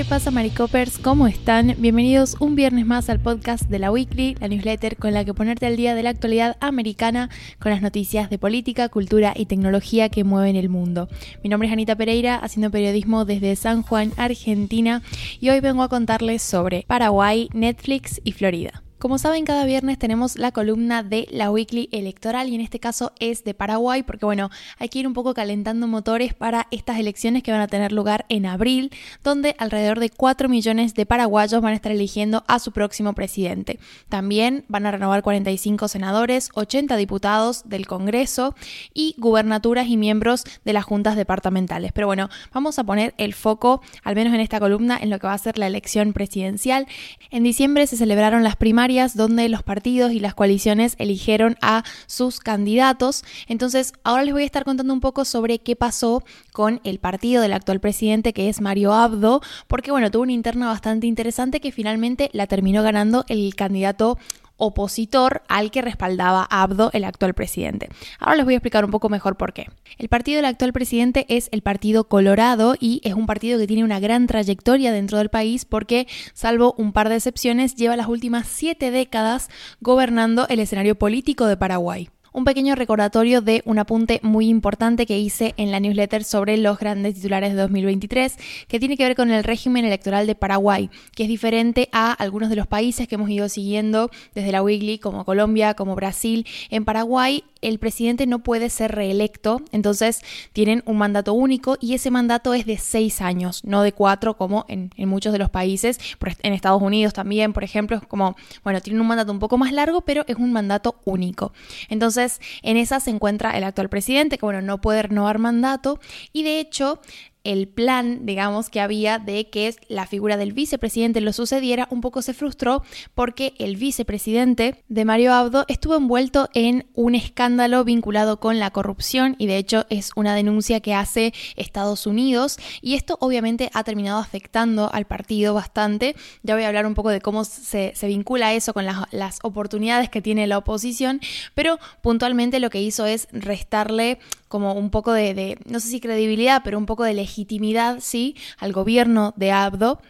¿qué pasa Maricopers? ¿Cómo están? Bienvenidos un viernes más al podcast de la Weekly, la newsletter con la que ponerte al día de la actualidad americana con las noticias de política, cultura y tecnología que mueven el mundo. Mi nombre es Anita Pereira, haciendo periodismo desde San Juan, Argentina, y hoy vengo a contarles sobre Paraguay, Netflix y Florida. Como saben, cada viernes tenemos la columna de la Weekly Electoral y en este caso es de Paraguay porque bueno, hay que ir un poco calentando motores para estas elecciones que van a tener lugar en abril, donde alrededor de 4 millones de paraguayos van a estar eligiendo a su próximo presidente. También van a renovar 45 senadores, 80 diputados del Congreso y gubernaturas y miembros de las juntas departamentales. Pero bueno, vamos a poner el foco, al menos en esta columna, en lo que va a ser la elección presidencial. En diciembre se celebraron las primarias donde los partidos y las coaliciones eligieron a sus candidatos. Entonces, ahora les voy a estar contando un poco sobre qué pasó con el partido del actual presidente, que es Mario Abdo, porque bueno, tuvo una interna bastante interesante que finalmente la terminó ganando el candidato opositor al que respaldaba Abdo, el actual presidente. Ahora les voy a explicar un poco mejor por qué. El partido del actual presidente es el Partido Colorado y es un partido que tiene una gran trayectoria dentro del país porque, salvo un par de excepciones, lleva las últimas siete décadas gobernando el escenario político de Paraguay un pequeño recordatorio de un apunte muy importante que hice en la newsletter sobre los grandes titulares de 2023, que tiene que ver con el régimen electoral de Paraguay, que es diferente a algunos de los países que hemos ido siguiendo desde la Wiggly, como Colombia, como Brasil. En Paraguay el presidente no puede ser reelecto, entonces tienen un mandato único y ese mandato es de seis años, no de cuatro como en, muchos de los países, en Estados Unidos también, por ejemplo, es como, bueno, tienen un mandato un poco más largo, pero es un mandato único. Entonces, en esa se encuentra el actual presidente, que bueno, no puede renovar mandato y de hecho el plan, digamos, que había de que la figura del vicepresidente lo sucediera, un poco se frustró porque el vicepresidente de Mario Abdo estuvo envuelto en un escándalo vinculado con la corrupción y de hecho es una denuncia que hace Estados Unidos y esto obviamente ha terminado afectando al partido bastante. Ya voy a hablar un poco de cómo se, vincula eso con las, oportunidades que tiene la oposición, pero puntualmente lo que hizo es restarle como un poco de, no sé si credibilidad, pero un poco de legitimidad, sí, al gobierno de Abdo.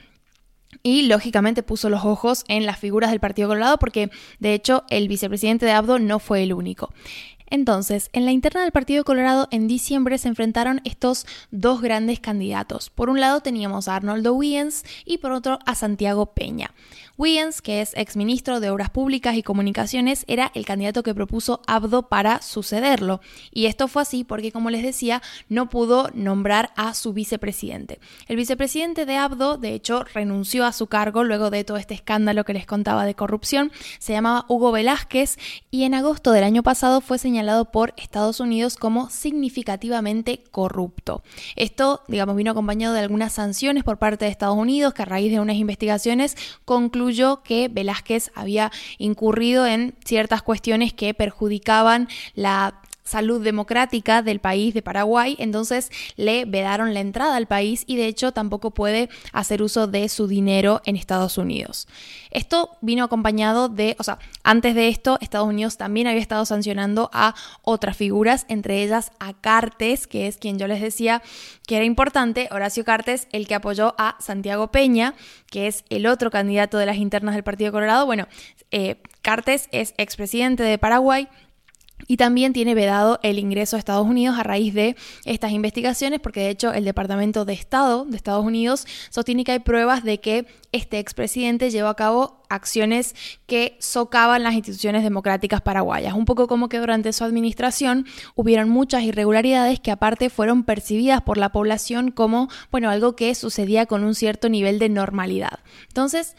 Y lógicamente puso los ojos en las figuras del Partido Colorado porque de hecho el vicepresidente de Abdo no fue el único. Entonces, en la interna del Partido Colorado en diciembre se enfrentaron estos dos grandes candidatos. Por un lado teníamos a Arnoldo Wiens y por otro a Santiago Peña. Wiens, que es exministro de Obras Públicas y Comunicaciones, era el candidato que propuso Abdo para sucederlo. Y esto fue así porque, como les decía, no pudo nombrar a su vicepresidente. El vicepresidente de Abdo, de hecho, renunció a su cargo luego de todo este escándalo que les contaba de corrupción. Se llamaba Hugo Velázquez y en agosto del año pasado fue señalado por Estados Unidos como significativamente corrupto. Esto, digamos, vino acompañado de algunas sanciones por parte de Estados Unidos que a raíz de unas investigaciones que Velázquez había incurrido en ciertas cuestiones que perjudicaban la salud democrática del país de Paraguay, entonces le vedaron la entrada al país y de hecho tampoco puede hacer uso de su dinero en Estados Unidos. Esto vino acompañado de, o sea, antes de esto Estados Unidos también había estado sancionando a otras figuras, entre ellas a Cartes, que es quien yo les decía que era importante, Horacio Cartes, el que apoyó a Santiago Peña, que es el otro candidato de las internas del Partido Colorado. Bueno, eh, Cartes es expresidente de Paraguay, y también tiene vedado el ingreso a Estados Unidos a raíz de estas investigaciones, porque de hecho el Departamento de Estado de Estados Unidos sostiene que hay pruebas de que este expresidente llevó a cabo acciones que socavan las instituciones democráticas paraguayas. Un poco como que durante su administración hubieron muchas irregularidades que aparte fueron percibidas por la población como, bueno, algo que sucedía con un cierto nivel de normalidad. Entonces,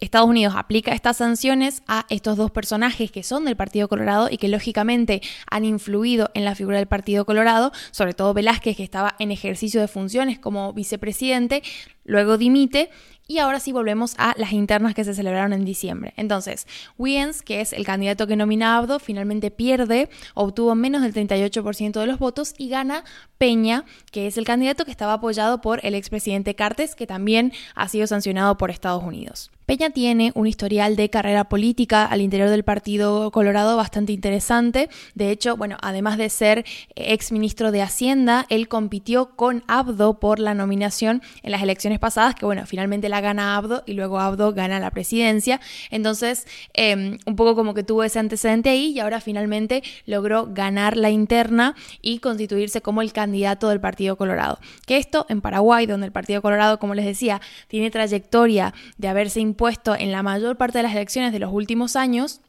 Estados Unidos aplica estas sanciones a estos dos personajes que son del Partido Colorado y que lógicamente han influido en la figura del Partido Colorado, sobre todo Velázquez que estaba en ejercicio de funciones como vicepresidente, luego dimite y ahora sí volvemos a las internas que se celebraron en diciembre. Entonces, Wiens, que es el candidato que nomina Abdo, finalmente pierde, obtuvo menos del 38% de los votos y gana Peña, que es el candidato que estaba apoyado por el expresidente Cartes, que también ha sido sancionado por Estados Unidos. Peña tiene un historial de carrera política al interior del Partido Colorado bastante interesante. De hecho, bueno, además de ser ex ministro de Hacienda, él compitió con Abdo por la nominación en las elecciones pasadas, que bueno, finalmente la gana Abdo y luego Abdo gana la presidencia. Entonces, em, un poco como que tuvo ese antecedente ahí y ahora finalmente logró ganar la interna y constituirse como el candidato del Partido Colorado. Que esto en Paraguay, donde el Partido Colorado, como les decía, tiene trayectoria de haberse puesto en la mayor parte de las elecciones de los últimos años,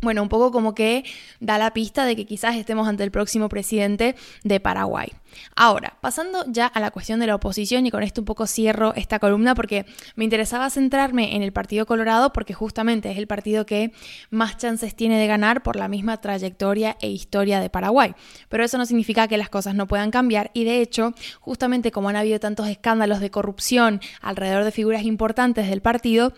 bueno, un poco como que da la pista de que quizás estemos ante el próximo presidente de Paraguay. Ahora, pasando ya a la cuestión de la oposición y con esto un poco cierro esta columna porque me interesaba centrarme en el Partido Colorado porque justamente es el partido que más chances tiene de ganar por la misma trayectoria e historia de Paraguay. Pero eso no significa que las cosas no puedan cambiar y de hecho, justamente como han habido tantos escándalos de corrupción alrededor de figuras importantes del partido,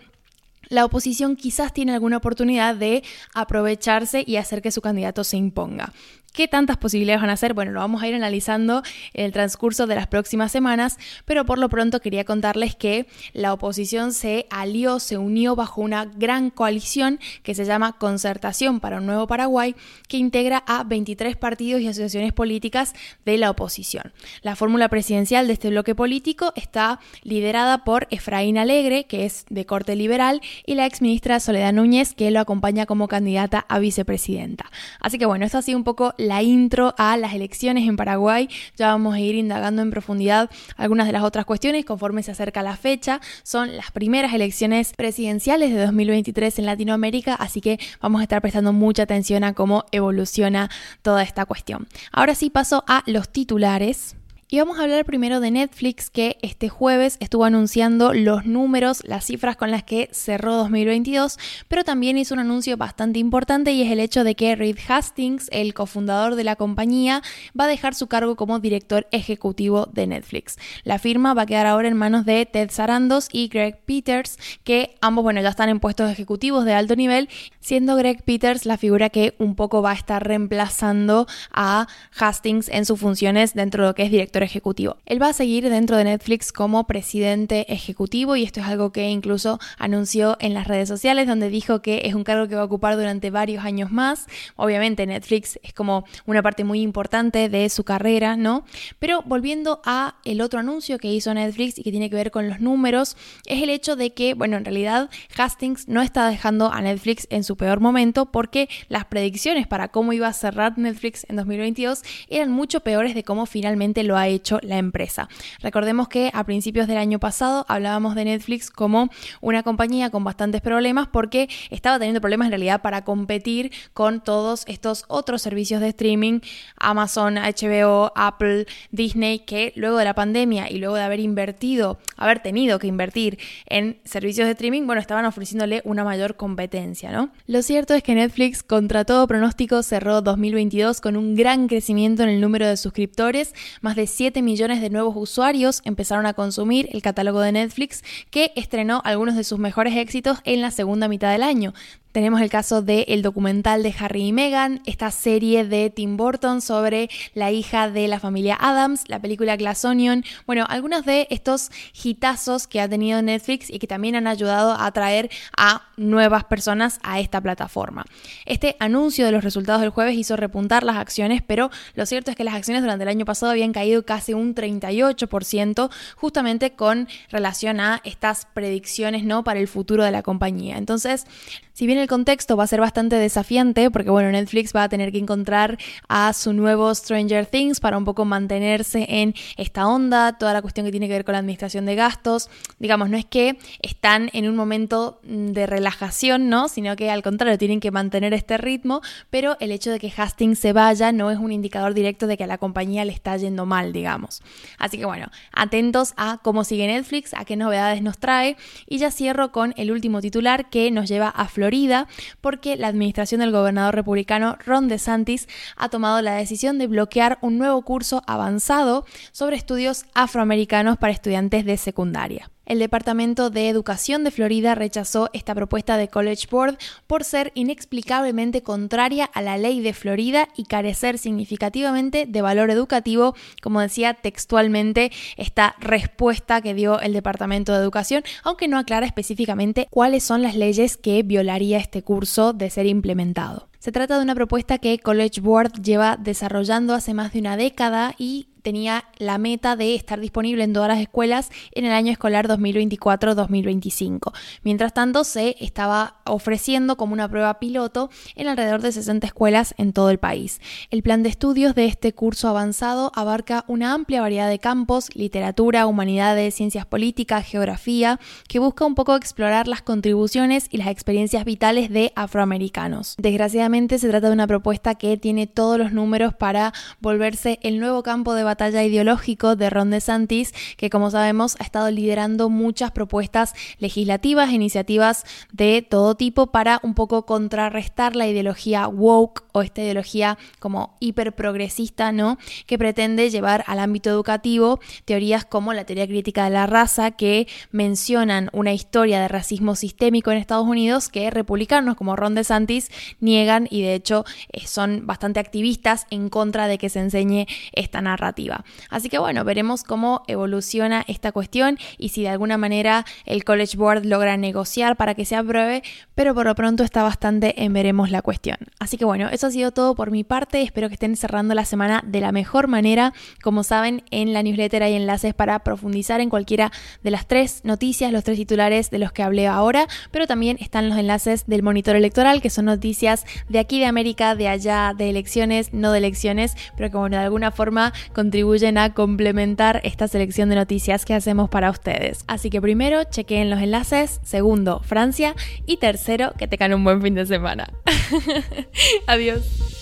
la oposición quizás tiene alguna oportunidad de aprovecharse y hacer que su candidato se imponga. ¿Qué tantas posibilidades van a ser? Bueno, lo vamos a ir analizando en el transcurso de las próximas semanas, pero por lo pronto quería contarles que la oposición se alió, se unió bajo una gran coalición que se llama Concertación para un Nuevo Paraguay, que integra a 23 partidos y asociaciones políticas de la oposición. La fórmula presidencial de este bloque político está liderada por Efraín Alegre, que es de corte liberal, y la exministra Soledad Núñez, que lo acompaña como candidata a vicepresidenta. Así que bueno, esto ha sido un poco la intro a las elecciones en Paraguay. Ya vamos a ir indagando en profundidad algunas de las otras cuestiones conforme se acerca la fecha. Son las primeras elecciones presidenciales de 2023 en Latinoamérica, así que vamos a estar prestando mucha atención a cómo evoluciona toda esta cuestión. Ahora sí paso a los titulares. Y vamos a hablar primero de Netflix que este jueves estuvo anunciando los números, las cifras con las que cerró 2022, pero también hizo un anuncio bastante importante y es el hecho de que Reed Hastings, el cofundador de la compañía, va a dejar su cargo como director ejecutivo de Netflix. La firma va a quedar ahora en manos de Ted Sarandos y Greg Peters, que ambos, bueno, ya están en puestos ejecutivos de alto nivel, siendo Greg Peters la figura que un poco va a estar reemplazando a Hastings en sus funciones dentro de lo que es director ejecutivo. Él va a seguir dentro de Netflix como presidente ejecutivo y esto es algo que incluso anunció en las redes sociales donde dijo que es un cargo que va a ocupar durante varios años más. Obviamente Netflix es como una parte muy importante de su carrera, ¿no? Pero volviendo a el otro anuncio que hizo Netflix y que tiene que ver con los números, es el hecho de que, bueno, en realidad Hastings no está dejando a Netflix en su peor momento porque las predicciones para cómo iba a cerrar Netflix en 2022 eran mucho peores de cómo finalmente lo ha hecho la empresa. Recordemos que a principios del año pasado hablábamos de Netflix como una compañía con bastantes problemas porque estaba teniendo problemas en realidad para competir con todos estos otros servicios de streaming, Amazon, HBO, Apple, Disney, que luego de la pandemia y luego de haber invertido, haber tenido que invertir en servicios de streaming, bueno, estaban ofreciéndole una mayor competencia, ¿no? Lo cierto es que Netflix, contra todo pronóstico, cerró 2022 con un gran crecimiento en el número de suscriptores, más de 7 millones de nuevos usuarios empezaron a consumir el catálogo de Netflix, que estrenó algunos de sus mejores éxitos en la segunda mitad del año. Tenemos el caso del el documental de Harry y Meghan, esta serie de Tim Burton sobre la hija de la familia Adams, la película Glass Onion. Bueno, algunos de estos hitazos que ha tenido Netflix y que también han ayudado a atraer a nuevas personas a esta plataforma. Este anuncio de los resultados del jueves hizo repuntar las acciones, pero lo cierto es que las acciones durante el año pasado habían caído casi un 38%, justamente con relación a estas predicciones ¿no? para el futuro de la compañía. Entonces, si bien el contexto va a ser bastante desafiante, porque bueno, Netflix va a tener que encontrar a su nuevo Stranger Things para un poco mantenerse en esta onda, toda la cuestión que tiene que ver con la administración de gastos. Digamos, no es que están en un momento mm, de relajación, ¿no? Sino que al contrario, tienen que mantener este ritmo, pero el hecho de que Hastings se vaya no es un indicador directo de que a la compañía le está yendo mal, digamos. Así que bueno, atentos a cómo sigue Netflix, a qué novedades nos trae. Y ya cierro con el último titular que nos lleva a Florida porque la administración del gobernador republicano Ron DeSantis ha tomado la decisión de bloquear un nuevo curso avanzado sobre estudios afroamericanos para estudiantes de secundaria. El Departamento de Educación de Florida rechazó esta propuesta de College Board por ser inexplicablemente contraria a la ley de Florida y carecer significativamente de valor educativo, como decía textualmente esta respuesta que dio el Departamento de Educación, aunque no aclara específicamente cuáles son las leyes que violaría este curso de ser implementado. Se trata de una propuesta que College Board lleva desarrollando hace más de una década y tenía la meta de estar disponible en todas las escuelas en el año escolar 2024-2025. Mientras tanto, se estaba ofreciendo como una prueba piloto en alrededor de 60 escuelas en todo el país. El plan de estudios de este curso avanzado abarca una amplia variedad de campos, literatura, humanidades, ciencias políticas, geografía, que busca un poco explorar las contribuciones y las experiencias vitales de afroamericanos. Desgraciadamente se trata de una propuesta que tiene todos los números para volverse el nuevo campo de batalla ideológico de Ron DeSantis, que como sabemos ha estado liderando muchas propuestas legislativas, e iniciativas de todo tipo para un poco contrarrestar la ideología woke o esta ideología como hiperprogresista, ¿no? Que pretende llevar al ámbito educativo teorías como la teoría crítica de la raza, que mencionan una historia de racismo sistémico en Estados Unidos que republicanos como Ron DeSantis niegan y de hecho eh, son bastante activistas en contra de que se enseñe esta narrativa. Así que bueno, veremos cómo evoluciona esta cuestión y si de alguna manera el College Board logra negociar para que se apruebe, pero por lo pronto está bastante en veremos la cuestión. Así que bueno, eso ha sido todo por mi parte, espero que estén cerrando la semana de la mejor manera. Como saben, en la newsletter hay enlaces para profundizar en cualquiera de las tres noticias, los tres titulares de los que hablé ahora, pero también están los enlaces del monitor electoral, que son noticias de aquí de América, de allá, de elecciones, no de elecciones, pero que bueno, de alguna forma contribuyen a complementar esta selección de noticias que hacemos para ustedes. Así que primero, chequeen los enlaces, segundo, Francia y tercero, que tengan un buen fin de semana. Adiós.